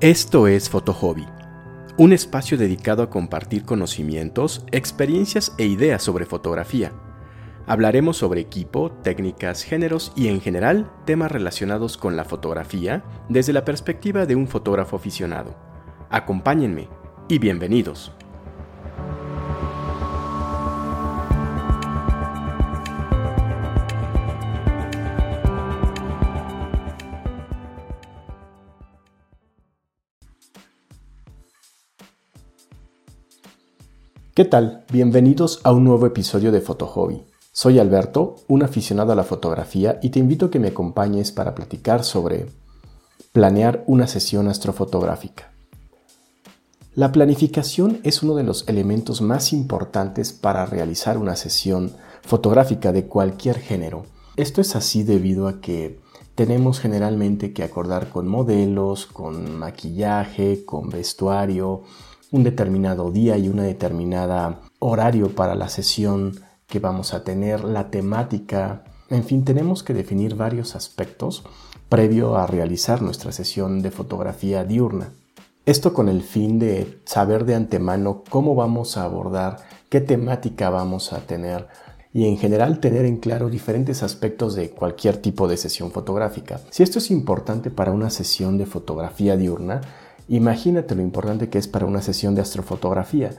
Esto es Fotohobby, un espacio dedicado a compartir conocimientos, experiencias e ideas sobre fotografía. Hablaremos sobre equipo, técnicas, géneros y en general temas relacionados con la fotografía desde la perspectiva de un fotógrafo aficionado. Acompáñenme y bienvenidos. ¿Qué tal? Bienvenidos a un nuevo episodio de Hobby. Soy Alberto, un aficionado a la fotografía y te invito a que me acompañes para platicar sobre planear una sesión astrofotográfica. La planificación es uno de los elementos más importantes para realizar una sesión fotográfica de cualquier género. Esto es así debido a que tenemos generalmente que acordar con modelos, con maquillaje, con vestuario, un determinado día y una determinada horario para la sesión que vamos a tener, la temática, en fin, tenemos que definir varios aspectos previo a realizar nuestra sesión de fotografía diurna. Esto con el fin de saber de antemano cómo vamos a abordar, qué temática vamos a tener y en general tener en claro diferentes aspectos de cualquier tipo de sesión fotográfica. Si esto es importante para una sesión de fotografía diurna, Imagínate lo importante que es para una sesión de astrofotografía,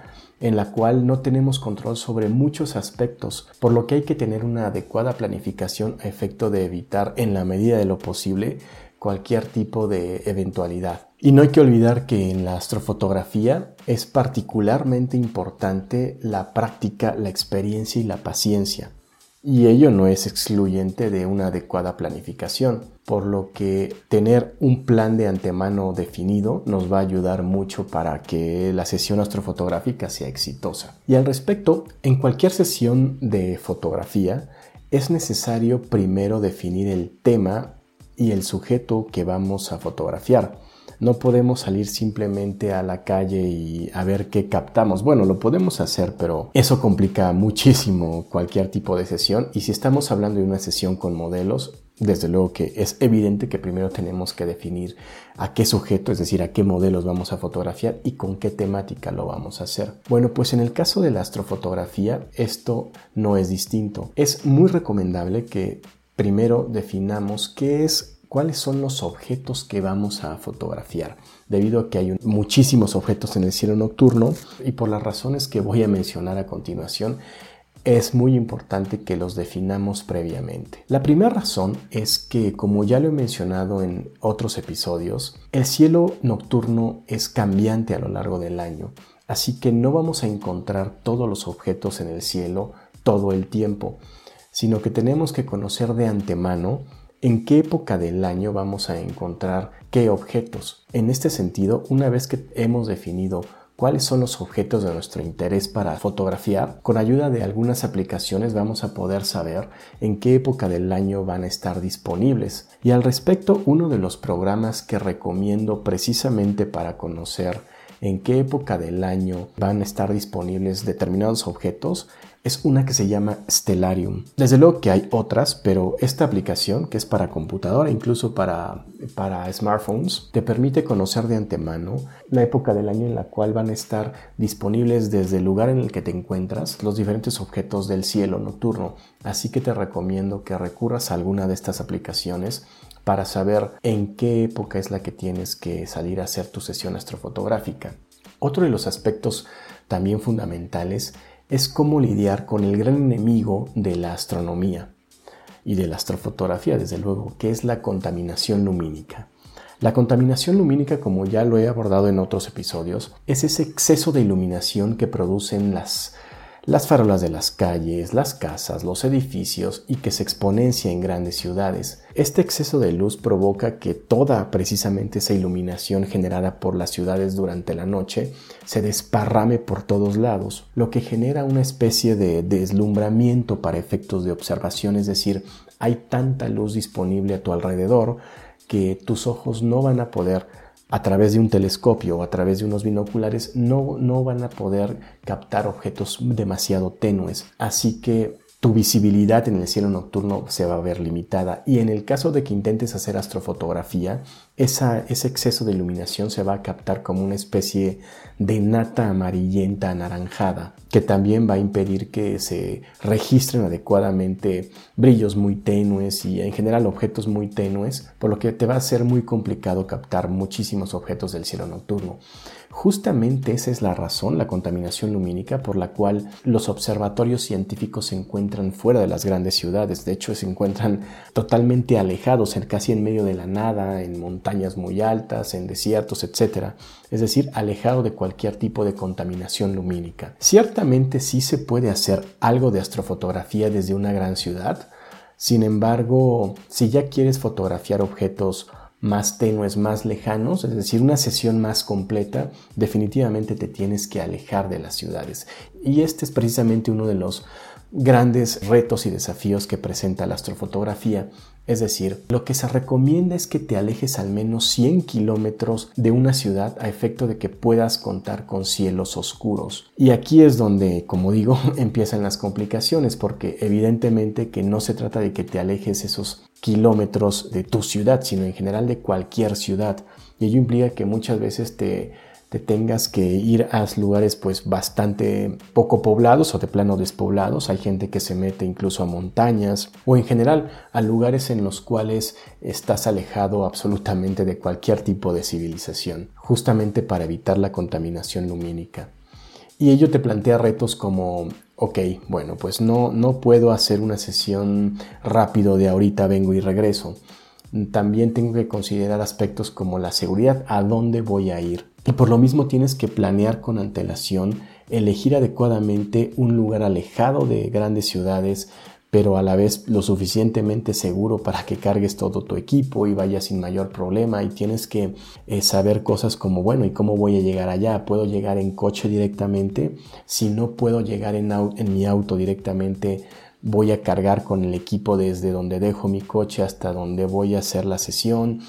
en la cual no tenemos control sobre muchos aspectos, por lo que hay que tener una adecuada planificación a efecto de evitar, en la medida de lo posible, cualquier tipo de eventualidad. Y no hay que olvidar que en la astrofotografía es particularmente importante la práctica, la experiencia y la paciencia y ello no es excluyente de una adecuada planificación, por lo que tener un plan de antemano definido nos va a ayudar mucho para que la sesión astrofotográfica sea exitosa. Y al respecto, en cualquier sesión de fotografía es necesario primero definir el tema y el sujeto que vamos a fotografiar. No podemos salir simplemente a la calle y a ver qué captamos. Bueno, lo podemos hacer, pero eso complica muchísimo cualquier tipo de sesión. Y si estamos hablando de una sesión con modelos, desde luego que es evidente que primero tenemos que definir a qué sujeto, es decir, a qué modelos vamos a fotografiar y con qué temática lo vamos a hacer. Bueno, pues en el caso de la astrofotografía esto no es distinto. Es muy recomendable que primero definamos qué es cuáles son los objetos que vamos a fotografiar, debido a que hay muchísimos objetos en el cielo nocturno y por las razones que voy a mencionar a continuación, es muy importante que los definamos previamente. La primera razón es que, como ya lo he mencionado en otros episodios, el cielo nocturno es cambiante a lo largo del año, así que no vamos a encontrar todos los objetos en el cielo todo el tiempo, sino que tenemos que conocer de antemano en qué época del año vamos a encontrar qué objetos. En este sentido, una vez que hemos definido cuáles son los objetos de nuestro interés para fotografiar, con ayuda de algunas aplicaciones vamos a poder saber en qué época del año van a estar disponibles. Y al respecto, uno de los programas que recomiendo precisamente para conocer en qué época del año van a estar disponibles determinados objetos es una que se llama Stellarium. Desde luego que hay otras, pero esta aplicación, que es para computadora, incluso para, para smartphones, te permite conocer de antemano la época del año en la cual van a estar disponibles desde el lugar en el que te encuentras los diferentes objetos del cielo nocturno. Así que te recomiendo que recurras a alguna de estas aplicaciones para saber en qué época es la que tienes que salir a hacer tu sesión astrofotográfica. Otro de los aspectos también fundamentales es cómo lidiar con el gran enemigo de la astronomía y de la astrofotografía, desde luego, que es la contaminación lumínica. La contaminación lumínica, como ya lo he abordado en otros episodios, es ese exceso de iluminación que producen las las farolas de las calles, las casas, los edificios y que se exponencia en grandes ciudades. Este exceso de luz provoca que toda precisamente esa iluminación generada por las ciudades durante la noche se desparrame por todos lados, lo que genera una especie de deslumbramiento para efectos de observación, es decir, hay tanta luz disponible a tu alrededor que tus ojos no van a poder a través de un telescopio o a través de unos binoculares no, no van a poder captar objetos demasiado tenues. Así que tu visibilidad en el cielo nocturno se va a ver limitada y en el caso de que intentes hacer astrofotografía ese exceso de iluminación se va a captar como una especie de nata amarillenta anaranjada, que también va a impedir que se registren adecuadamente brillos muy tenues y en general objetos muy tenues, por lo que te va a ser muy complicado captar muchísimos objetos del cielo nocturno. Justamente esa es la razón, la contaminación lumínica, por la cual los observatorios científicos se encuentran fuera de las grandes ciudades. De hecho, se encuentran totalmente alejados, casi en medio de la nada, en montañas muy altas, en desiertos, etc. Es decir, alejado de cualquier tipo de contaminación lumínica. Ciertamente sí se puede hacer algo de astrofotografía desde una gran ciudad. Sin embargo, si ya quieres fotografiar objetos más tenues, más lejanos, es decir, una sesión más completa, definitivamente te tienes que alejar de las ciudades. Y este es precisamente uno de los grandes retos y desafíos que presenta la astrofotografía. Es decir, lo que se recomienda es que te alejes al menos 100 kilómetros de una ciudad a efecto de que puedas contar con cielos oscuros. Y aquí es donde, como digo, empiezan las complicaciones, porque evidentemente que no se trata de que te alejes esos kilómetros de tu ciudad, sino en general de cualquier ciudad. Y ello implica que muchas veces te, tengas que ir a lugares pues bastante poco poblados o de plano despoblados. Hay gente que se mete incluso a montañas o en general a lugares en los cuales estás alejado absolutamente de cualquier tipo de civilización, justamente para evitar la contaminación lumínica. Y ello te plantea retos como ok, bueno, pues no, no puedo hacer una sesión rápido de ahorita vengo y regreso. También tengo que considerar aspectos como la seguridad, a dónde voy a ir. Y por lo mismo tienes que planear con antelación, elegir adecuadamente un lugar alejado de grandes ciudades, pero a la vez lo suficientemente seguro para que cargues todo tu equipo y vayas sin mayor problema y tienes que eh, saber cosas como, bueno, ¿y cómo voy a llegar allá? ¿Puedo llegar en coche directamente? Si no puedo llegar en, en mi auto directamente, voy a cargar con el equipo desde donde dejo mi coche hasta donde voy a hacer la sesión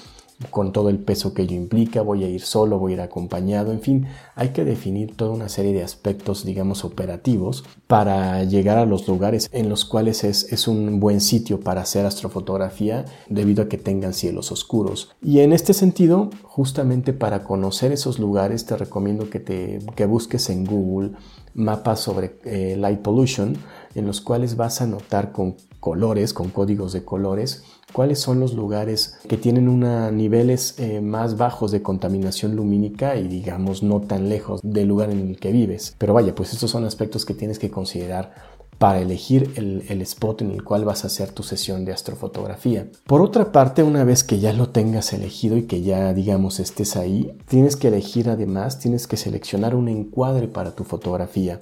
con todo el peso que ello implica, voy a ir solo, voy a ir acompañado, en fin, hay que definir toda una serie de aspectos, digamos, operativos para llegar a los lugares en los cuales es, es un buen sitio para hacer astrofotografía debido a que tengan cielos oscuros. Y en este sentido, justamente para conocer esos lugares, te recomiendo que, te, que busques en Google mapas sobre eh, light pollution, en los cuales vas a notar con colores, con códigos de colores, cuáles son los lugares que tienen una, niveles eh, más bajos de contaminación lumínica y digamos no tan lejos del lugar en el que vives. Pero vaya, pues estos son aspectos que tienes que considerar para elegir el, el, spot en el cual vas a hacer tu sesión de astrofotografía. Por otra parte, una vez que ya lo tengas elegido y que ya digamos estés ahí, tienes que elegir además, tienes que seleccionar un encuadre para tu fotografía.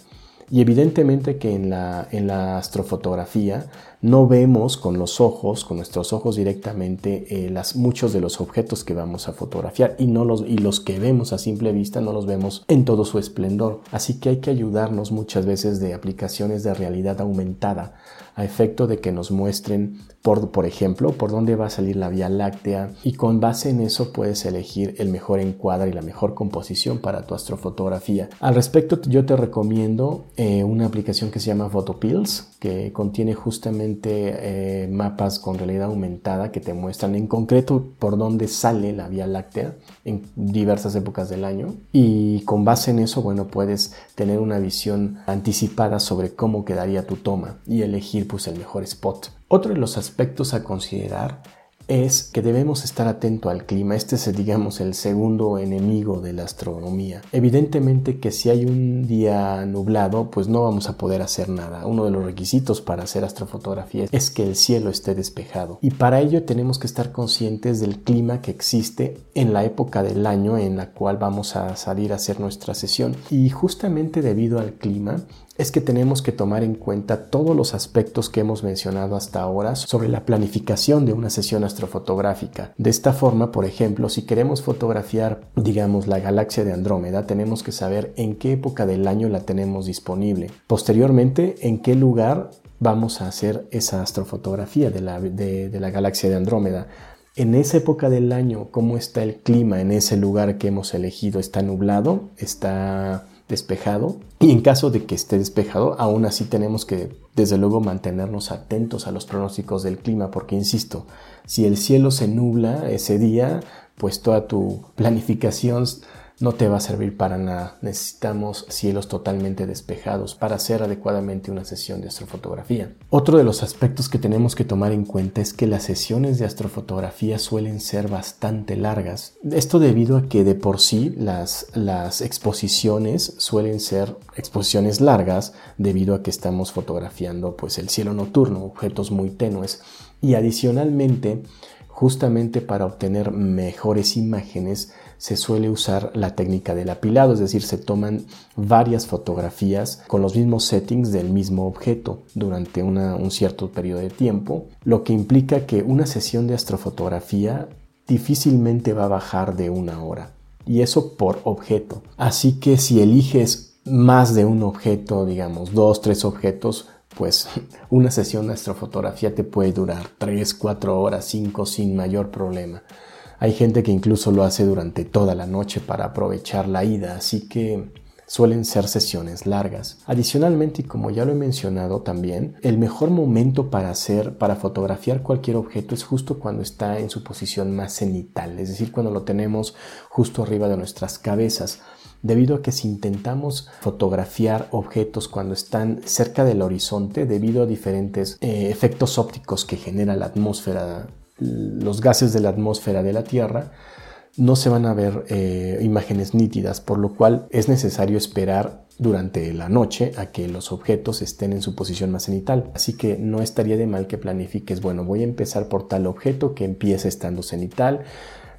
Y evidentemente que en la, en la astrofotografía no vemos con los ojos, con nuestros ojos directamente, eh, las, muchos de los objetos que vamos a fotografiar y, no los, y los que vemos a simple vista no los vemos en todo su esplendor. Así que hay que ayudarnos muchas veces de aplicaciones de realidad aumentada a efecto de que nos muestren, por, por ejemplo, por dónde va a salir la Vía Láctea y con base en eso puedes elegir el mejor encuadre y la mejor composición para tu astrofotografía. Al respecto, yo te recomiendo eh, una aplicación que se llama Photopills, que contiene justamente eh, mapas con realidad aumentada que te muestran en concreto por dónde sale la Vía Láctea en diversas épocas del año y con base en eso, bueno, puedes tener una visión anticipada sobre cómo quedaría tu toma y elegir pues el mejor spot. Otro de los aspectos a considerar es que debemos estar atento al clima. Este es, digamos, el segundo enemigo de la astronomía. Evidentemente que si hay un día nublado, pues no vamos a poder hacer nada. Uno de los requisitos para hacer astrofotografía es que el cielo esté despejado. Y para ello tenemos que estar conscientes del clima que existe en la época del año en la cual vamos a salir a hacer nuestra sesión. Y justamente debido al clima, es que tenemos que tomar en cuenta todos los aspectos que hemos mencionado hasta ahora sobre la planificación de una sesión astrofotográfica. De esta forma, por ejemplo, si queremos fotografiar, digamos, la galaxia de Andrómeda, tenemos que saber en qué época del año la tenemos disponible. Posteriormente, en qué lugar vamos a hacer esa astrofotografía de la, galaxia de Andrómeda en esa época del año, cómo está el clima en ese lugar que hemos elegido. ¿Está nublado? ¿Está despejado. Y en caso de que esté despejado, aún así tenemos que desde luego mantenernos atentos a los pronósticos del clima porque insisto, si el cielo se nubla ese día, pues toda tu planificación no te va a servir para nada. Necesitamos cielos totalmente despejados para hacer adecuadamente una sesión de astrofotografía. Otro de los aspectos que tenemos que tomar en cuenta es que las sesiones de astrofotografía suelen ser bastante largas. Esto debido a que de por sí las, las exposiciones suelen ser exposiciones largas debido a que estamos fotografiando pues el cielo nocturno, objetos muy tenues y adicionalmente justamente para obtener mejores imágenes se suele usar la técnica del apilado, es decir, se toman varias fotografías con los mismos settings del mismo objeto durante un cierto periodo de tiempo, lo que implica que una sesión de astrofotografía difícilmente va a bajar de una hora, y eso por objeto. Así que si eliges más de un objeto, digamos, dos, tres objetos, pues una sesión de astrofotografía te puede durar 3, 4 horas, 5 sin mayor problema. Hay gente que incluso lo hace durante toda la noche para aprovechar la ida, así que suelen ser sesiones largas. Adicionalmente, y como ya lo he mencionado también, el mejor momento para hacer, para fotografiar cualquier objeto es justo cuando está en su posición más cenital, es decir, cuando lo tenemos justo arriba de nuestras cabezas debido a que si intentamos fotografiar objetos cuando están cerca del horizonte, debido a diferentes eh, efectos ópticos que genera la atmósfera los gases de la atmósfera de la Tierra, no se van a ver eh, imágenes nítidas, por lo cual es necesario esperar durante la noche a que los objetos estén en su posición más cenital. Así que no estaría de mal que planifiques, bueno, voy a empezar por tal objeto que empiece estando cenital,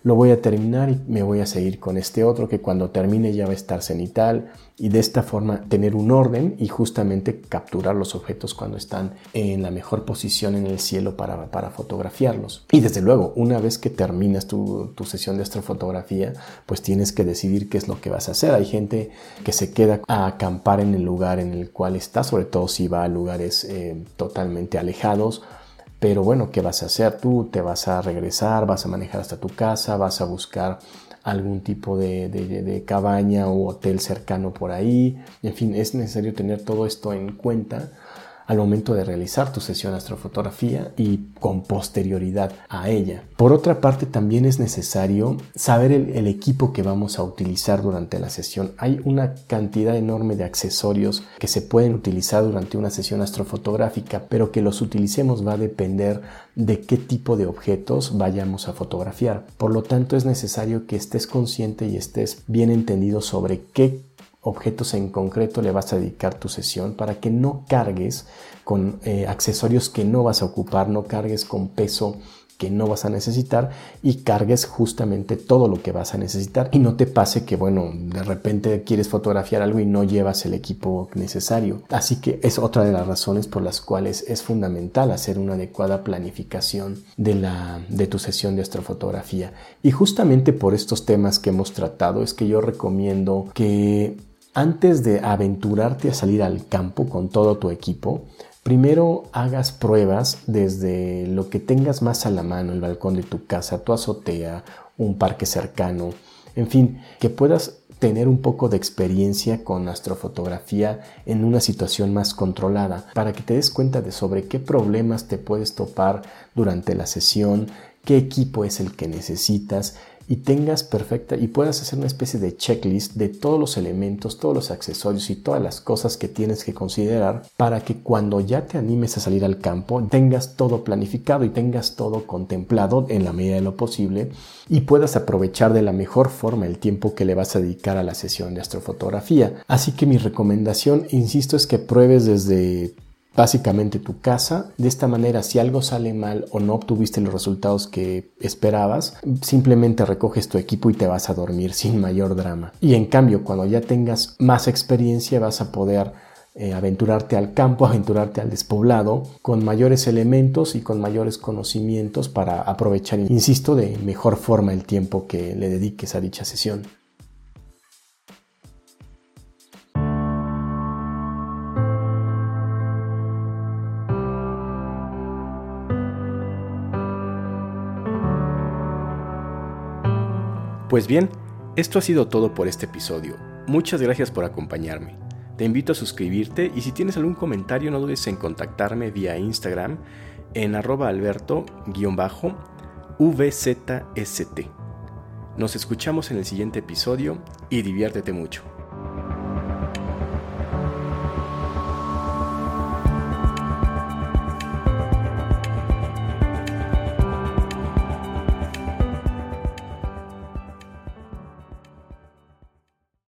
lo voy a terminar y me voy a seguir con este otro que cuando termine ya va a estar cenital y de esta forma tener un orden y justamente capturar los objetos cuando están en la mejor posición en el cielo para, para fotografiarlos. Y desde luego, una vez que terminas tu, tu, sesión de astrofotografía, pues tienes que decidir qué es lo que vas a hacer. Hay gente que se queda a acampar en el lugar en el cual está, sobre todo si va a lugares eh, totalmente alejados pero bueno, ¿qué vas a hacer tú? ¿Te vas a regresar? ¿Vas a manejar hasta tu casa? ¿Vas a buscar algún tipo de, de, cabaña o hotel cercano por ahí? En fin, es necesario tener todo esto en cuenta al momento de realizar tu sesión astrofotografía y con posterioridad a ella. Por otra parte, también es necesario saber el, equipo que vamos a utilizar durante la sesión. Hay una cantidad enorme de accesorios que se pueden utilizar durante una sesión astrofotográfica, pero que los utilicemos va a depender de qué tipo de objetos vayamos a fotografiar. Por lo tanto, es necesario que estés consciente y estés bien entendido sobre qué objetos en concreto le vas a dedicar tu sesión para que no cargues con eh, accesorios que no vas a ocupar, no cargues con peso que no vas a necesitar y cargues justamente todo lo que vas a necesitar. Y no te pase que bueno de repente quieres fotografiar algo y no llevas el equipo necesario. Así que es otra de las razones por las cuales es fundamental hacer una adecuada planificación de la de tu sesión de astrofotografía. Y justamente por estos temas que hemos tratado es que yo recomiendo que antes de aventurarte a salir al campo con todo tu equipo, primero hagas pruebas desde lo que tengas más a la mano, el balcón de tu casa, tu azotea, un parque cercano, en fin, que puedas tener un poco de experiencia con astrofotografía en una situación más controlada para que te des cuenta de sobre qué problemas te puedes topar durante la sesión, qué equipo es el que necesitas y tengas perfecta y puedas hacer una especie de checklist de todos los elementos, todos los accesorios y todas las cosas que tienes que considerar para que cuando ya te animes a salir al campo tengas todo planificado y tengas todo contemplado en la medida de lo posible y puedas aprovechar de la mejor forma el tiempo que le vas a dedicar a la sesión de astrofotografía. Así que mi recomendación, insisto, es que pruebes desde básicamente tu casa. De esta manera, si algo sale mal o no obtuviste los resultados que esperabas, simplemente recoges tu equipo y te vas a dormir sin mayor drama. Y en cambio, cuando ya tengas más experiencia, vas a poder eh, aventurarte al campo, aventurarte al despoblado, con mayores elementos y con mayores conocimientos para aprovechar, insisto, de mejor forma el tiempo que le dediques a dicha sesión. Pues bien, esto ha sido todo por este episodio. Muchas gracias por acompañarme. Te invito a suscribirte y si tienes algún comentario no dudes en contactarme vía Instagram en arroba alberto-vzst. Nos escuchamos en el siguiente episodio y diviértete mucho.